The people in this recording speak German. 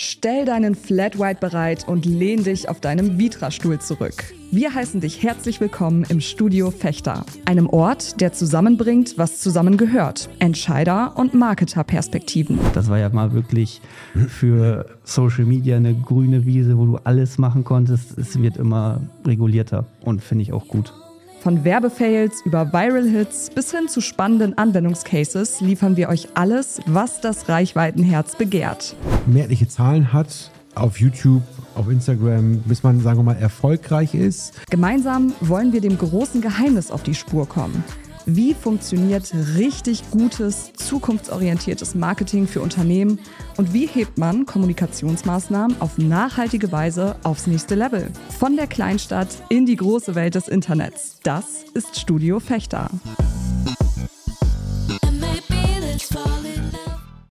Stell deinen Flat White bereit und lehn dich auf deinem Vitra-Stuhl zurück. Wir heißen dich herzlich willkommen im Studio Fechter, einem Ort, der zusammenbringt, was zusammengehört. Entscheider- und Marketer-Perspektiven. Das war ja mal wirklich für Social Media eine grüne Wiese, wo du alles machen konntest. Es wird immer regulierter und finde ich auch gut. Von Werbefails über Viral-Hits bis hin zu spannenden Anwendungscases liefern wir euch alles, was das Reichweitenherz begehrt. Mehrliche Zahlen hat auf YouTube, auf Instagram, bis man, sagen wir mal, erfolgreich ist. Gemeinsam wollen wir dem großen Geheimnis auf die Spur kommen. Wie funktioniert richtig gutes, zukunftsorientiertes Marketing für Unternehmen und wie hebt man Kommunikationsmaßnahmen auf nachhaltige Weise aufs nächste Level? Von der Kleinstadt in die große Welt des Internets. Das ist Studio Fechter.